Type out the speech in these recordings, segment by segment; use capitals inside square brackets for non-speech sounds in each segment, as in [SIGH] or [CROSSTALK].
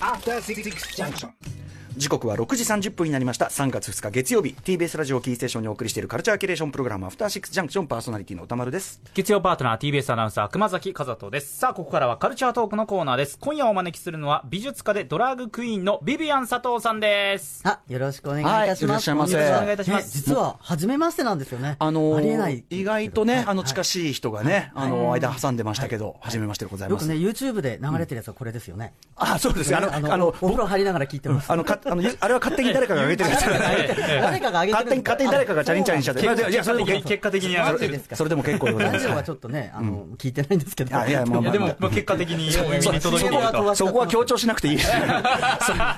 After Six Junction. 時刻は6時30分になりました3月2日月曜日 TBS ラジオキーステーションにお送りしているカルチャーキュレーションプログラムアフターシックスジャンクションパーソナリティの歌丸です月曜パートナー TBS アナウンサー熊崎和人ですさあここからはカルチャートークのコーナーです今夜お招きするのは美術家でドラァグクイーンのビビアン佐藤さんですあ、よろしくお願いいたします。よろしくお願いいたしますね実は、初めましてなんですよね。あのーありえない。意外とね、あのはい近しい人がね、あの間挟んでましたけど、初めましてでございます。よくね、YouTube で流れてるやつはこれですよね。あ、そうですね。あの、ねあの、お風呂入りながら聞いてます。あの、か、あの、ゆあれは勝手に誰かが上げてるやつ。誰かが上げてる勝手に、勝手に誰かがチャリンチャリンしちゃって。いや、それでも結果的に上がってるマジですかそれでも結構でございます。ラジオはちょっとね、あの、聞いてないんですけど。いやいやまあでも、まあ、結果的にお耳に届いているとそこは強調しなくていい。[LAUGHS] そ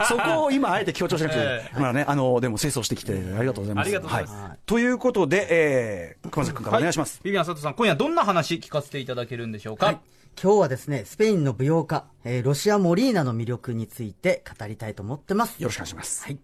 そこを今あえて強調しなくていいえ。まあね、あの、でも清掃してきてありがとうございます。ありがとうございますはということで、えー、熊崎君からお願いします。ビビアン佐藤さん今夜どんな話聞かせていただけるんでしょうか、はい今日はですね、スペインの舞踊家、えーロシア・モリーナの魅力について語りたいと思ってます。よろしくお願いします。はい。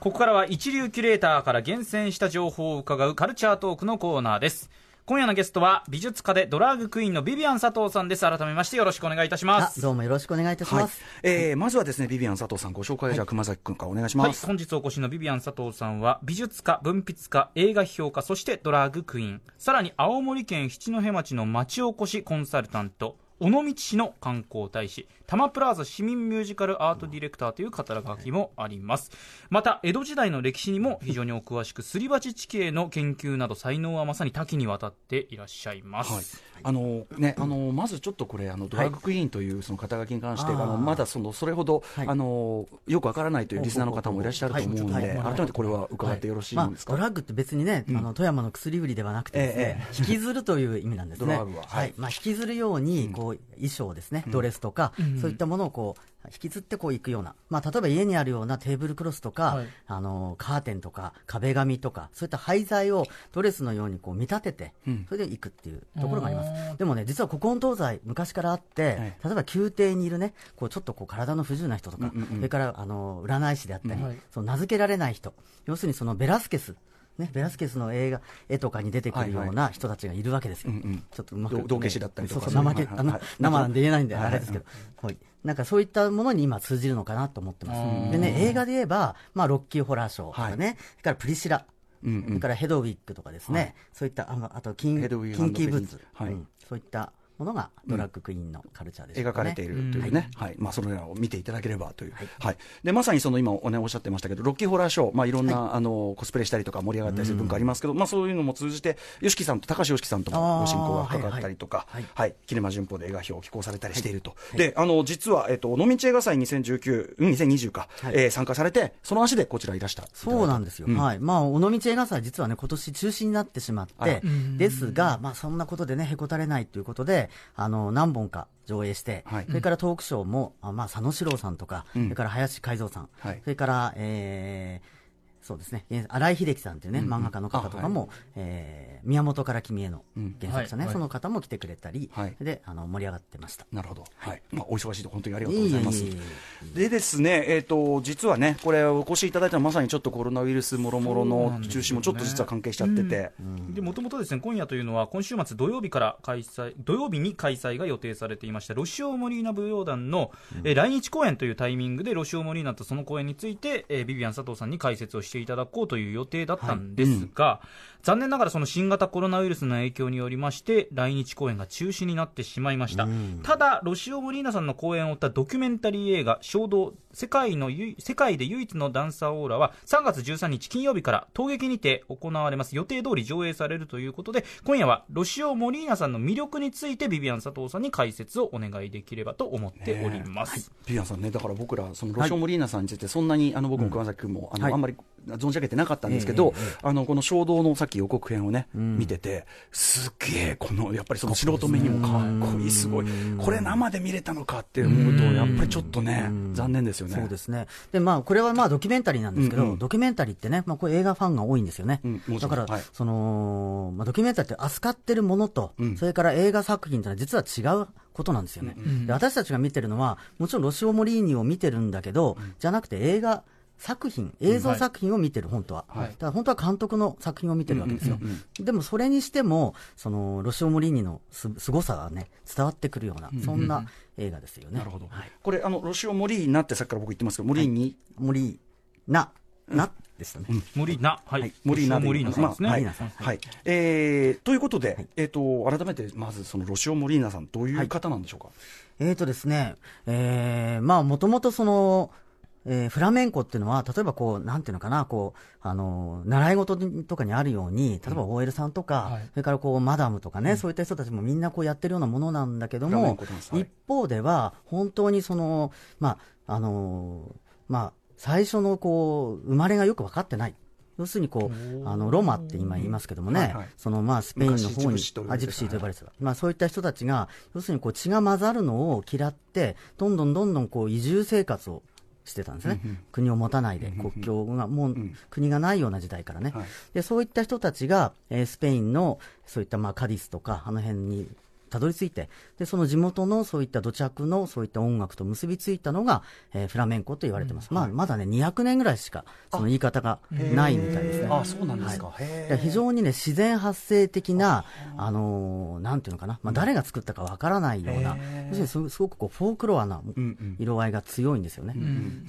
ここからは一流キュレーターから厳選した情報を伺うカルチャートークのコーナーです今夜のゲストは美術家でドラァグクイーンのビビアン佐藤さんです改めましてよろしくお願いいたしまあ、すどうもよろしくお願いいたしはいます。。えー、まずはですね、ビビアン佐藤さんご紹介、じゃあ熊崎君からお願いしはい、ます。本日お越しのビビアン佐藤さんは美術家、文筆家、映画批評家、そしてドラァグクイーン、さらに青森県七戸町の町おこしコンサルタント、尾道市の観光大使、多摩プラザ市民ミュージカルアートディレクターという肩書きもあります。また、江戸時代の歴史にも非常にお詳しく、すり鉢地形の研究など才能はまさに多岐にわたっていらっしゃいます。はい、あのね、あのまずちょっとこれ、あのドラッグクイーンというその肩書きに関して、あのまだそのそれほど、はい。あのよくわからないというリスナーの方もいらっしゃると思うので、はい。はい。改めてこれは伺ってよろしいまあんですか？ドラッグって別にね、あの富山の薬売りではなくてですね、引きずるという意味なんですね。[LAUGHS] ドラッグははい。はい。まあ引きずるように、こう、衣装ですね、ドレスとか、そういったものをこう、引きずってこう行くような。まあ例えば家にあるようなテーブルクロスとか、はい。あの、カーテンとか、壁紙とか、そういった廃材をドレスのようにこう見立てて、それで行くっていうところがあります。でもね、実は古今東西、昔からあって、はい。例えば宮廷にいるね、こうちょっとこう体の不自由な人とか、それからあの占い師であったり、はい。その名付けられない人、要するにそのベラスケス、ね、ベラスケスの映画、絵とかに出てくるような人たちがいるわけですよ。ちょっとうまく、道道化師だったりとか。そうそう、生なんで言えないんで、はいあれですけど、はい。なんかそういったものに今通じるのかなと思ってます。でね、映画で言えば、まあ、ロッキーホラーショーとかね、それからプリシラ、それからヘドウィッグとかですね、そういった、あのあとキン、キンキーブーツ、そういったものがドラッグクイーンのカルチャーでしょうかね。描かれているというね、はい。まあ、それらを見ていただければという、はい。でまさにその今お,、ね、おっしゃってましたけど、ロッキーホラーショー、まあ、いろんな、あのコスプレしたりとか盛り上がったりする文化ありますけど、まあ、そういうのも通じて、YOSHIKI さんと高橋 YOSHIKI さんともご親交が深かったりとか、はい。はい。キネマ旬報で映画表を寄稿されたりしていると、であの実は、えっと、尾道映画祭2019、うん、2020か、はい。えー参加されて、その足でこちらいらした。そうなんですよ。うん。はい。まあ、尾道映画祭、実はね、今年中止になってしまって、ですが、まあ、そんなことでね、へこたれないということで、あの、何本か上映して、はい。それからトークショーも、あまあ、佐野史郎さんとか、うん。それから林海蔵さん、はい。それから、えーそうですね、えー新井秀樹さんというね、漫画家の方とかも、えー宮本から君へのうん。原作者ね、はい。その方も来てくれたり、はい。で、あの、盛り上がってました。なるほど、はい。まあ、お忙しいと本当にありがとうございます。でですね、えー、と実はね、これ、お越しいただいたのはまさにちょっとコロナウイルスもろもろの中止もちょっと実は関係しちゃってて、でもともとですね今夜というのは今週末土曜日から開催土曜日に開催が予定されていましたロシオ・モリーナ舞踊団の、えー来日公演というタイミングでロシオ・モリーナとその公演について、えービビアン佐藤さんに解説をしていただこうという予定だったんですが、残念ながらその新型コロナウイルスの影響によりまして来日公演が中止になってしまいました、ただロシオ・モリーナさんの公演を追ったドキュメンタリー映画「衝動世界の世界で唯一のダンサーオーラ」は3月13日金曜日から陶劇にて行われます。予定通り上映されるということで今夜はロシオ・モリーナさんの魅力についてビビアン佐藤さんに解説をお願いできればと思っております、ピアンさんね、だから僕ら、そのロシオ・モリーナさんについて、そんなに、あの僕も熊崎君も、あのはい。あんまり存じ上げてなかったんですけど、あのこの衝動のさっき予告編をね、見てて、すっげえ、このやっぱりその素人目にもかっこいい、すごい、これ生で見れたのかって思うと、やっぱりちょっとね、残念ですよね。そうですね。で、まあ、これはまあ、ドキュメンタリーなんですけど、うんうん。ドキュメンタリーってね、まあ、これ映画ファンが多いんですよね。うんだから、はい。その、まあ、ドキュメンタリーって扱ってるものと、うん。それから映画作品ってのは実は違うことなんですよね。で私たちが見てるのは、もちろんロシオ・モリーニを見てるんだけど、じゃなくて映画作品、映像作品を見てる、本当は。はい。だから本当は監督の作品を見てるわけですよ。でもそれにしても、その、ロシオ・モリーニのす凄さがね、伝わってくるような、そんな映画ですよね。なるほど、はい。これあの、ロシオ・モリーナってさっきから僕言ってますけど、モリーニ、モリーナ、な、でしたね。モリーナ、はい、はい、モリーナ。でモリーナさんですね。まあはい。モリーナさん。はい。えーということで、えー、と改めてまずそのロシオ・モリーナさん、どういう方なんでしょうか？えーとですね、えー、まあ、もともとその、えーフラメンコっていうのは、例えばこう、なんていうのかな、こう、あの、習い事とかにあるように、例えば OL さんとか、はい。それからこう、マダムとかね、そういった人たちもみんなこうやってるようなものなんだけどもはい一方では、本当にその、まあ、あの、まあ、最初のこう、生まれがよく分かってない。要するにこう、あの、ロマって今言いますけどもね、はいはい。そのまあ、スペインの方に昔ジプシーと呼ばれてたあジプシーと呼ばれてた。まあ、そういった人たちが、要するにこう血が混ざるのを嫌って、どんどんどんどんこう移住生活をしてたんですね。国を持たないで、国境が、もう国がないような時代からね。はいで、そういった人たちが、えースペインの、そういったまあカディスとか、あの辺にたどり着いて、で、その地元のそういった土着のそういった音楽と結びついたのが、えーフラメンコと言われてます。まあ、まだね、200年ぐらいしか、その言い方がないみたいですね。あそうなんですか、へー。いや非常にね、自然発生的な、あ。のーなんていうのかな、まあ、誰が作ったかわからないような、要するにすすごくこうフォークロアな色合いが強いんですよね。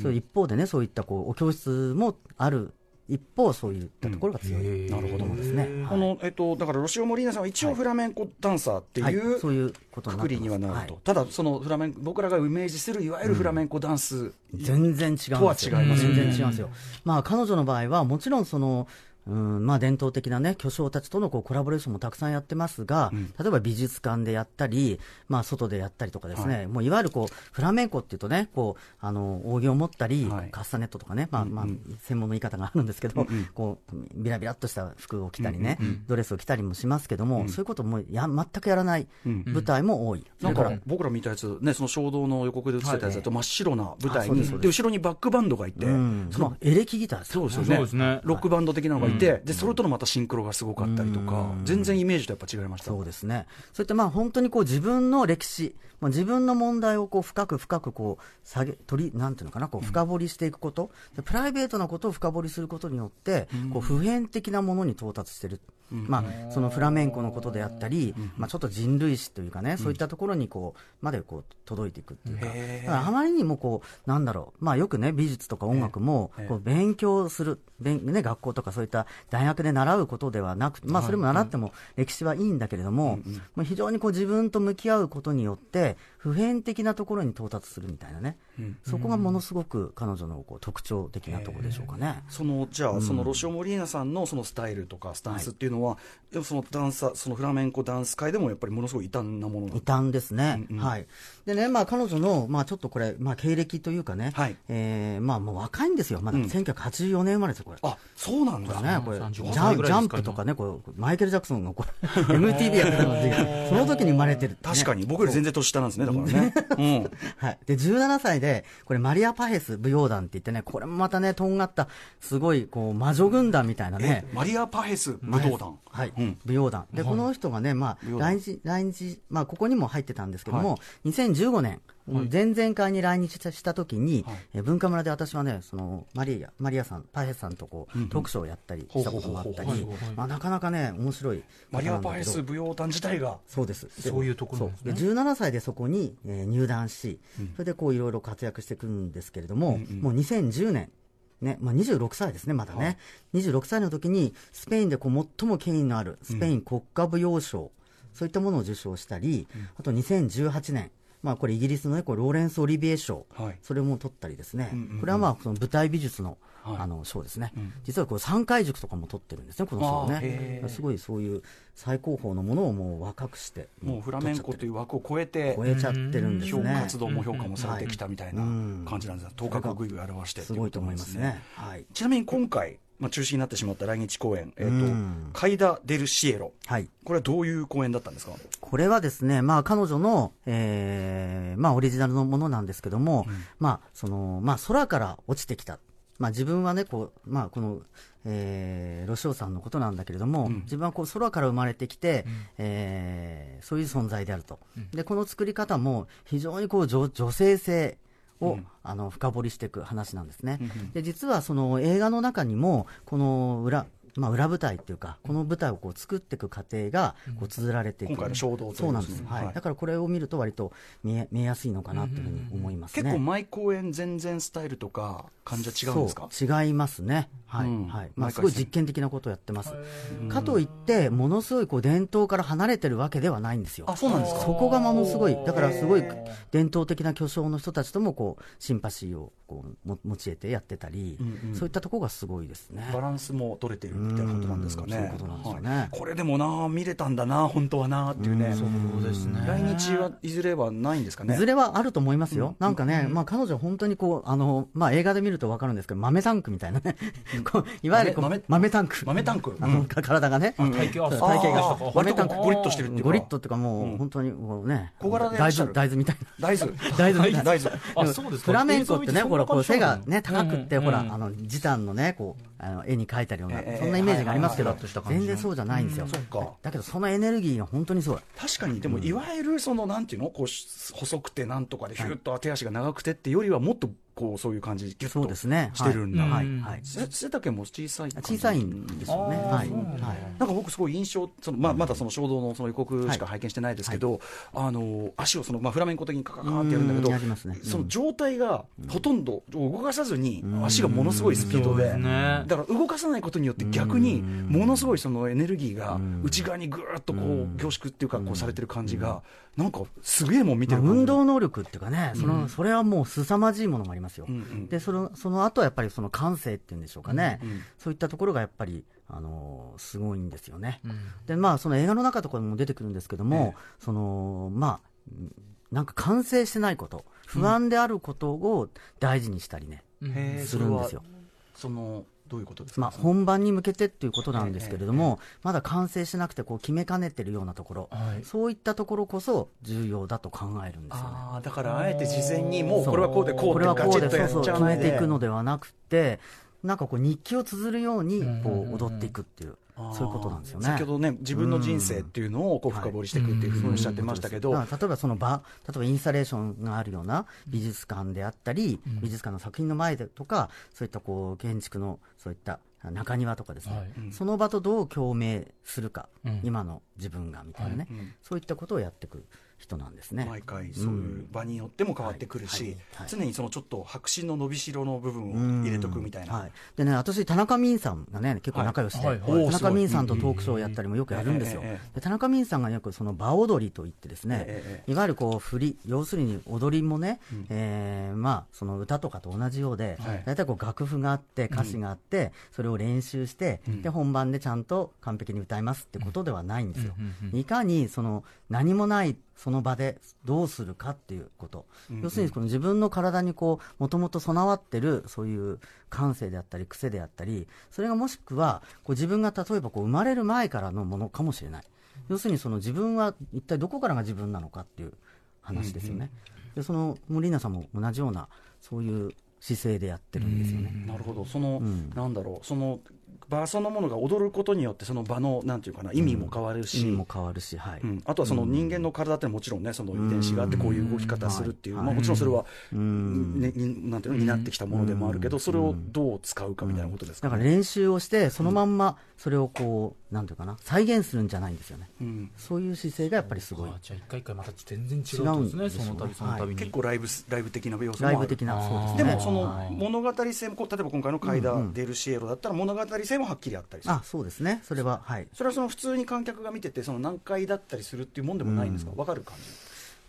それ一方でね、そういったこうお教室もある一方、そういったところが強い、なるほどですね。このえっと、だからロシオ・モリーナさんは一応フラメンコダンサーってはい。いう、そういうことにくくりにはなると、はい。ただ、そのフラメン僕らがイメージするいわゆるフラメンコダンス、全然違う。とは違います全然違うんですよ。まあ、彼女の場合は、もちろんその、うんまあ、伝統的な、ね、巨匠たちとのこうコラボレーションもたくさんやってますが、例えば美術館でやったり、まあ、外でやったりとかですね、い、もういわゆるこうフラメンコっていうとね、こうあの扇を持ったり、はい。カスタネットとかね、まあまあ、専門の言い方があるんですけど、こうビラビラっとした服を着たりね、ドレスを着たりもしますけども、そういうこともや全くやらない舞台も多い。なんだかから僕ら見たやつ、ね、その衝動の予告で映ってたやつだと、真っ白な舞台に、あそうで後ろにバックバンドがいて、うん。そのまあ、エレキギターですよそうですよね。そうですね。ロックバンド的なのがいて、でそれとのまたシンクロがすごかったりとか、全然イメージとやっぱ違いました。そうですね。そういったまあ本当にこう自分の歴史、まあ、自分の問題をこう深く深くこう下げ、取り、なんていうのかな、こう深掘りしていくこと、でプライベートなことを深掘りすることによって、こう普遍的なものに到達してる。まあ、そのフラメンコのことであったり、まあ、ちょっと人類史というかね、そういったところにこうまでこう届いていくっていうか、だからあまりにもこうなんだろう、まあ、よくね、美術とか音楽もこう勉強する、勉ね、学校とかそういった大学で習うことではなく、まあ、それも習っても歴史はいいんだけれども、まあ、非常にこう自分と向き合うことによって、普遍的なところに到達するみたいなね、そこがものすごく彼女のこう特徴的なところでしょうかね。そのじゃあ、そのロシオ・モリーナさんのそのスタイルとかスタンスっていうのは、でもそのダンサーそのフラメンコダンス界でもやっぱりものすごい異端なもの異端ですね。はい。でね、まあ彼女の、まあちょっとこれ、まあ経歴というかね、はい。えーまあもう若いんですよ。まだ1984年生まれですよ、これ。あそうなんだ、ね、これ35ジャ歳ンプとかね、こうマイケル・ジャクソンがこれ MTV やってたので、その時に生まれてる確かに、僕より全然年下なんですね、だからね。うん [LAUGHS] はい。で、17歳で、これ、マリア・パヘス舞踊団って言ってね、これもまたね、とんがった、すごい、こう、魔女軍団みたいなねえ。マリア・パヘス武道団。はい、うん舞踊団。で、この人がね、まあ来日、来日、まあ、ここにも入ってたんですけども、2015年、前々回に来日した時に、え文化村で私はね、その、マリア、マリアさん、パヘスさんとこう、トークショーをやったりしたこともあったりまあ、なかなかね、面白いマリア・パヘス舞踊団自体が。そうです。でそういうところですね。で17歳でそこに、えー入団し、それでこういろいろ活躍していくんですけれども、もう2010年、ねまあ、26歳ですね、まだね、26歳の時にスペインでこう最も権威のあるスペイン国家舞踊賞、そういったものを受賞したり、あと2018年、まあ、これイギリスの、ね、これローレンス・オリビエ賞、はい。それも取ったりですね、これはまあその舞台美術の,、あの賞ですね、実はこう3回塾とかも取ってるんですね、この賞ね。すごいそういう最高峰のものをもう若くして、もうフラメンコという枠を超えて、超えちゃってるんです評ね。活動も評価もされてきたみたいなうん。感じなんですが、頭角をぐいぐい表してすごいと思いますね。はい。ちなみに今回、まあ、中止になってしまった来日公演、えっ、うんと、カイダ・デル・シエロ。はい。これはどういう公演だったんですか？これはですね、まあ彼女の、えー、まあオリジナルのものなんですけども、まあその、まあ空から落ちてきた。まあ自分はね、こう、まあこの、えー、ロシオさんのことなんだけれども、自分はこう空から生まれてきて、えーそういう存在であると。で、この作り方も非常にこう女女性性を、あの深掘りしていく話なんですね。で実はその映画の中にもこの裏まあ、裏舞台っていうか、この舞台をこう作っていく過程がこう綴られていく、今回の衝動そうなんです、はい、だからこれを見ると、割と見え見えやすいのかなというふうに思いますね、結構、毎公演、全然スタイルとか、感じは違うんですか？違いますね、はい。はい。まあ、すごい実験的なことをやってます。かといって、ものすごいこう伝統から離れてるわけではないんですよ。あそうなんですか？そこがものすごい、だからすごい伝統的な巨匠の人たちともこうシンパシーをこうも持ち得てやってたり、うんうん、そういったところがすごいですね。バランスも取れてるみたいなことなんですかね。これでもな、見れたんだな、本当はなっていうね、そうですね。来日はいずれはないんですかね？いずれはあると思いますよ、なんかね、まあ、彼女、本当にこうあの、まあ、映画で見ると分かるんですけど、豆タンクみたいなね、こういわゆる豆豆タンク、豆タンク、あの体がね、体型体型が、豆タンク、ゴリッとしてるっていうゴリッとっていうか、もう本当にこうね、小柄で大豆大豆みたいな、大豆、大豆みたいな、大豆、[LAUGHS] あそうですフラメンコってね、ほら、こう背がね、高くって、ほら、あの時短のね、こうあの絵に描いたような、そんなイメージがありますけど、全然そうじゃないんですよ。だけど、そのエネルギーが本当にそう確かに、でも、いわゆるその、なんていうの、こう細くてなんとかで、ひゅっと手足が長くてってよりは、もっとこうそういう感じ、ぎゅっとしてるんだ、はい。はい、背丈も小さい小さいんですよね、はい、なんか僕、すごい印象、そのまあ、まだその衝動のその予告しか拝見してないですけど、あの足をその、まあ、フラメンコ的にカカカってやるんだけど、その状態がほとんど動かさずに、足がものすごいスピードで、だから動かさないことによって、逆にものすごいそのエネルギーが内側にぐーっとこう凝縮っていうか、こうされてる感じが、なんかすげえもん見てる運動能力っていうかね、そのそれはもう凄まじいものがありますよ。でそのその後はやっぱりその感性っていうんでしょうかね、うんうん、そういったところがやっぱり、あのー、すごいんですよね。うん、でまあその映画の中とかにも出てくるんですけども、えー、そのまあなんか完成してないこと不安であることを大事にしたりね、うん、するんですよ。そのどういうことですか、まあ、本番に向けてっていうことなんですけれども、まだ完成しなくてこう決めかねてるようなところ、はい、そういったところこそ重要だと考えるんですよ、ね、あだからあえて事前にもうこれはこうでこうでガチッとやっちゃう決めていくのではなくてなんかこう日記を綴るようにこう踊っていくっていう。そういうことなんですよね。先ほどね、自分の人生っていうのをこう深掘りしていくっていうふうにおっしゃってましたけど、例えばその場、例えばインスタレーションがあるような美術館であったり、美術館の作品の前でとか、そういったこう建築のそういった中庭とかですね、はい、その場とどう共鳴するか、うん、今の自分がみたいなね、はい、そういったことをやっていく人なんですね。毎回そういう場によっても変わってくるし、常にそのちょっと白紙の伸びしろの部分を入れとくみたいな、でね私田中泯さんがね結構仲良しで、田中泯さんとトークショーをやったりもよくやるんですよ、で田中泯さんがよくその場踊りといってですね、いわゆるこう振り要するに踊りもね、うえまあその歌とかと同じようで、大体こう楽譜があって歌詞があって、それを練習して、で本番でちゃんと完璧に歌いますってことではないんですよ、いかにその何もないその場でどうするかっていうこと、うんうん、要するにこの自分の体にこうもともと備わってるそういう感性であったり癖であったりそれがもしくはこう自分が例えばこう生まれる前からのものかもしれない。要するにその自分は一体どこからが自分なのかっていう話ですよね、うんうん、でその森ナさんも同じようなそういう姿勢でやってるんですよね。なるほど。その、うん、なんだろう。その場そのものが踊ることによってその場のなんていうかな意味も変わるし、意味も変わるし、はい。うん、あとはその人間の体ってもちろんねその遺伝子があってこういう動き方するっていう、まあ、もちろんそれは、ね、なんていうの担ってきたものでもあるけどそれをどう使うかみたいなことですか、ね、だから練習をしてそのまんまそれをこうなんていうかな再現するんじゃないんですよね、うん、そういう姿勢がやっぱりすごい。じゃあ一回一回また全然違うんですねその度その度に、結構ライブライブ的な要素もライブ的なそうです、ね、でもその物語性も例えば今回の「カイダ・デルシエロ」だったら物語性もはっきりあったりする、あそうですね。それははい。それはその普通に観客が見ててその何回だったりするっていうもんでもないんですか？わ、かる感じ？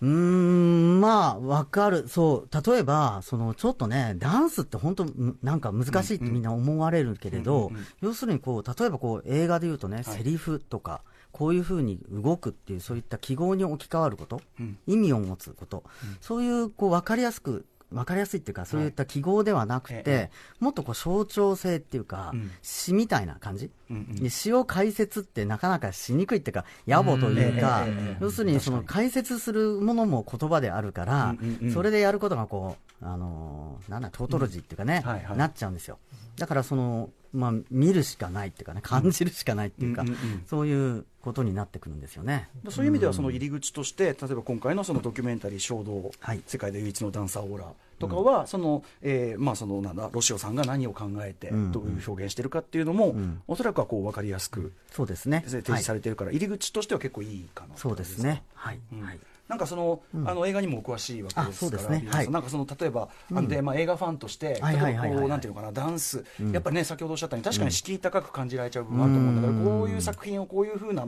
うん、まあ、わかる。そう。例えば、その、ちょっとね、ダンスって本当、なんか難しいってみんな思われるけれど、要するにこう、例えばこう、映画で言うとね、はい、セリフとか、こういうふうに動くっていう、そういった記号に置き換わること、うん、意味を持つこと、うん、そういう、こう、わかりやすく分かりやすいっていうか、そういった記号ではなくて、はい、もっとこう象徴性っていうか、うん、詩みたいな感じ、うんうん、詩を解説ってなかなかしにくいっていうか、野暮というか、要するにその解説するものも言葉であるから、うんうんうん、それでやることがこう、あのー、なんだ、トートロジーっていうかね、うんはいはい、なっちゃうんですよ。だからその、まあ、見るしかないっていうかね、感じるしかないっていうか、うんうんうん。そういうことになってくるんですよね。そういう意味ではその入り口として、例えば今回のそのドキュメンタリー衝動、はい。世界で唯一のダンサーオーラとかは、その、えーまあそのなんだ、ロシオさんが何を考えて、うん。どういう表現してるかっていうのも、ん。おそらくはこう分かりやすくそうですね。提示されてるから、入り口としては結構いいかなそうですね。はい。うん。はい。なんかその、あの映画にもお詳しいわけですから、ね。はい。なんかその例えば、あのでまあ、映画ファンとして、はいはいはいはい例えばこうなんていうのかな、ダンス、やっぱりね、先ほどおっしゃったように、確かに敷居高く感じられちゃう部分あると思うんだから、こういう作品をこういうふうな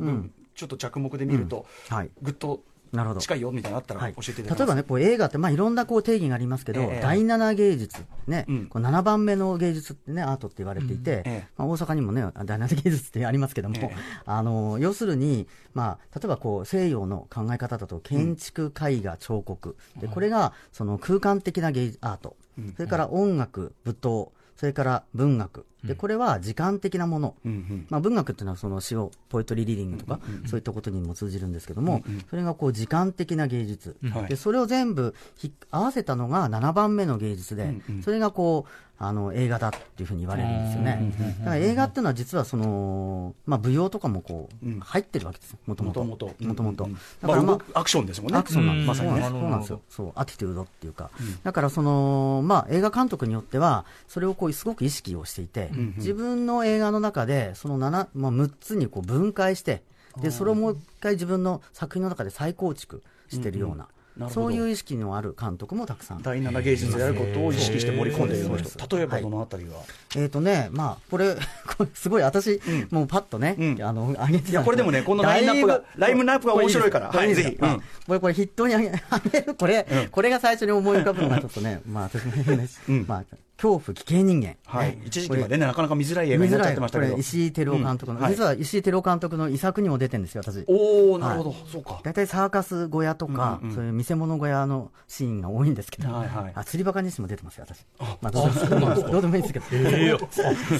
ちょっと着目で見ると、はい。ぐっとなるほど。近いよみたいなのあったらはい、教えてい例えばね、こう映画って、まあ、いろんなこう定義がありますけど、ええ。第7芸術、ね、うん。こう7番目の芸術ってね、アートって言われていて、ええ。まあ、大阪にもね、第7芸術ってありますけども、ええ。あの要するに、まあ、例えばこう西洋の考え方だと、建築、絵画、彫刻、でこれがその空間的な芸術アート、それから音楽、舞踏、それから文学、でこれは時間的なもの、うんうん。まあ、文学っていうのはその詩をポエトリーリーディングとか、そういったことにも通じるんですけども、それがこう時間的な芸術、はい。でそれを全部ひ合わせたのが7番目の芸術で、それがこうあの映画だっていうふうに言われるんですよね。だから映画っていうのは実はその、まあ、舞踊とかもこう、うん。入ってるわけですよ、もともと。もともとだからまあアクションですもんね。アクションなんです、うんまさにね。そうなんですそうなんですよ。そう、アティテュードっていうか。だからその、まあ映画監督によっては、それをこうすごく意識をしていて、自分の映画の中で、その7、まあ6つにこう分解して、で、それをもう一回自分の作品の中で再構築してるような、そういう意識のある監督もたくさん。第7芸術であることを意識して盛り込んでいる人。例えばどのあたりが、えっ、とね、まあ、これ、[LAUGHS] これすごい私、もうパッとね、うん。あの、上げてた。いやこれでもねこのラインナップがラインナップが面白いから。はいぜひ。うん。これ、これ筆頭に上げ、る、これ、これが最初に思い浮かぶのがちょっとね、まあ、私も変です。うん。まあ、恐怖危険人間。はい。ね一時期までねなかなか見づらい映画になっちゃってましたけど。石井照夫監督の、うんはい。実は石井照夫監督の遺作にも出てるんですよ、私。おおなるほど、そうか。大体サーカス小屋とか、うんうんそういう見せ物小屋のシーンが多いんですけど、はいはい。あ釣りバカにしても出てますよ、私。まあ、どうでもいいんですけど、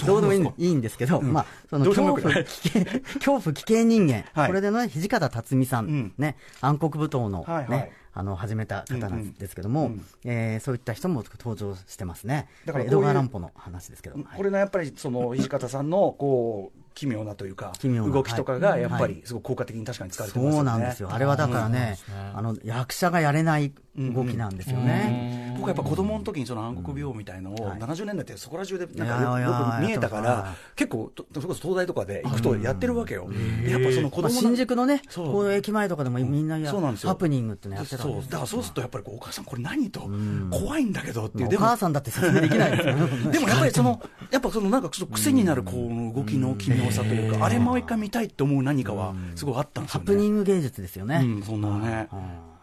どうでもいいいいんですけど、まあ、その恐怖危険、[LAUGHS] 恐怖危険人間、はい。これでね、土方辰巳さん、うん。ね、暗黒舞踏の、ねはいはい。あの始めた方なんですけども、うんうんえーそういった人も登場してますね。だから江戸川乱歩の話ですけど、はい。これのやっぱりその土方さんのこう奇妙なというか動きとかがはい。やっぱりすごく効果的に確かに使われてますよね。そうなんですよ。あれはだからね、あの、役者がやれない動きなんですよね。僕はやっぱ子供の時にその暗黒病みたいのをはい。70年代ってそこら中でなんかよよく見えたから結構とそれこそ東大とかで行くとやってるわけよ。やっぱその子まあ、供の新宿のね、こう駅前とかでもみんなや、ハプニングってのやってたんですそう。だからそうするとやっぱりお母さんこれ何と？怖いんだけどっていう。お母さんだって説明できないですよね。でもやっぱりその、やっぱそのなんかちょっと癖になるこの動きの奇妙さというか、あれもう一回見たいって思う何かはすごいあったんですよね。ハプニング芸術ですよね。うん、そんなのね。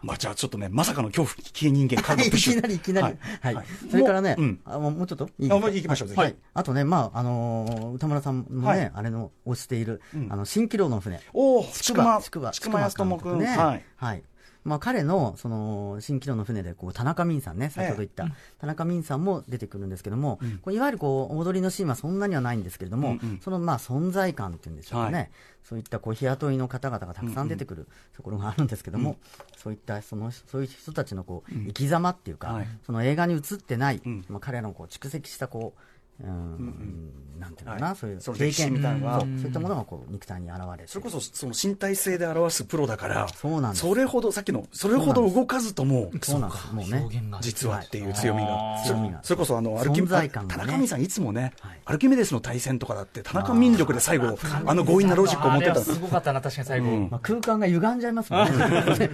まあじゃあちょっとね、まさかの恐怖危険人間カードいプッシュ [LAUGHS] きなりいきなり。はい。はいそれからね、あもうちょっと？いいあもう行きましょうはい。あとね、まあ、あのー歌村さんもね、はいあれの推している、うんあの、蜃気楼の船。おお、筑波、筑筑波、筑波安友君。ね。はい。はい。まあ、彼の、その、蜃気楼の船で、こう、田中泯さんね、先ほど言った、田中泯さんも出てくるんですけども、こういわゆるこう、踊りのシーンはそんなにはないんですけれども、うんうんその、まあ、存在感っていうんでしょうかね。はい。そういったこう日雇いの方々がたくさん出てくるところがあるんですけども、そういったそのそういう人たちのこう生き様っていうか、はい。その映画に映ってない、ん。まあ、彼らのこう蓄積したこう、うん。なんていうのかな、はい。そういうその歴史みたいな。そう。そういったものがこう肉体に現れて。それこそその身体性で表すプロだから、そうなんです。それほど、さっきの、それほど動かずとも、そうなんです。もうね。表現が実はっていう強みが、強みが。それこそあのアルキ存在感がね。田中美さん、いつもね、はい。アルキメデスの対戦とかだって、田中民力で最後、あの強引なロジックを持ってた。すごかったな、確かに最後。うん。まあ、空間が歪んじゃいますもんね。[LAUGHS] って、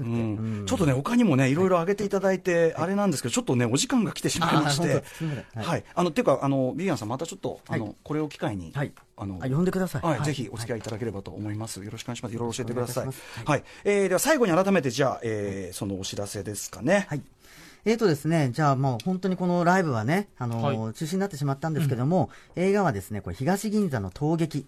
うん。ちょっとね、他にもね、いろいろ挙げていただいて、あれなんですけど、ちょっとね、お時間が来てしまいまして。はい、あの、っていうか、あの、ビビアンさん、またちょっと、あはの、これを機会に、はいあの、あ呼んでください。はい、ぜひお付き合いいただければと思います。よろしくお願いします。いろいろ教えてください。はい、えーでは最後に改めて、じゃあ、えーそのお知らせですかね。はい。えーとですね、じゃあもう本当にこのライブはね、あのーは中止になってしまったんですけども、映画はですね、これ東銀座の陶劇、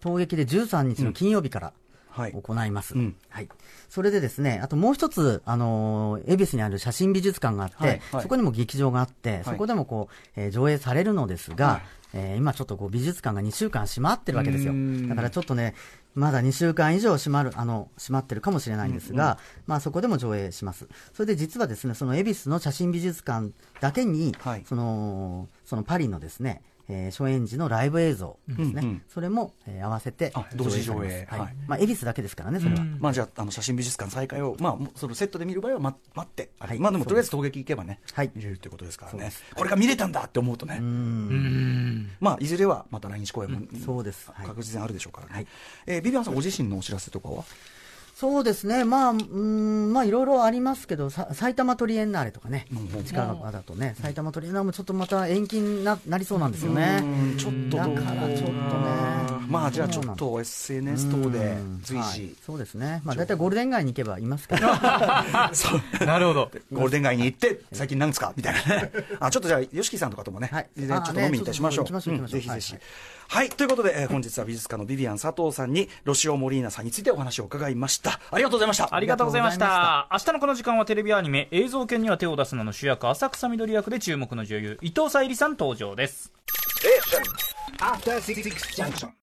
陶劇で13日の金曜日からはい。行います。うんはい。それでですね、あともう一つ、あのー恵比寿にある写真美術館があって、はいはいそこにも劇場があって、そこでもこう、えー上映されるのですが、はいえー今ちょっとこう美術館が2週間閉まってるわけですよ。だからちょっとね、まだ2週間以上閉まる、あの、閉まってるかもしれないんですが、まあそこでも上映します。それで実はですね、その恵比寿の写真美術館だけに、はいその、そのパリのですね、えー初演時のライブ映像ですね、うんうん。それも、えー合わせてあ同時上映。はい。はい。まあ、恵比寿だけですからね、それは。まあじゃあ、あの写真美術館再開を、まあ、もうそのセットで見る場合は待待って、はい。まあでもとりあえず陶芸行けばね、はい。見れるってことですからね。これが見れたんだって思うとね、うん。まあいずれはまた来日公演も、そうです。はい。確実にあるでしょうからね、はい。えービビアンさん、ご自身のお知らせとかは？そうですね、まあ、うーん、まあ、いろいろありますけど、さ埼玉トリエンナーレとかね、近場だとね、埼玉トリエンナーレもちょっとまた延期にななりそうなんですよね。うんちょっとどうだからちょっとね。まあじゃあちょっと SNS 等でうん。随時。はい、そうですね、まあ、大体ゴールデン街に行けばいますけど、[LAUGHS] そう。なるほど。ゴールデン街に行って、最近なんですか？みたいなね。あ、ちょっとじゃあ、吉木さんとかともね、はい。ちょっと飲みに行ったりしましょう。ぜひぜひ。はいはい、ということで、えー本日は美術家のビビアン佐藤さんに、ロシオ・モリーナさんについてお話を伺いました。ありがとうございました。ありがとうございました。明日のこの時間はテレビアニメ、映像犬には手を出すなの主役、浅草緑役で注目の女優、伊藤沙莉さん登場です。Junction.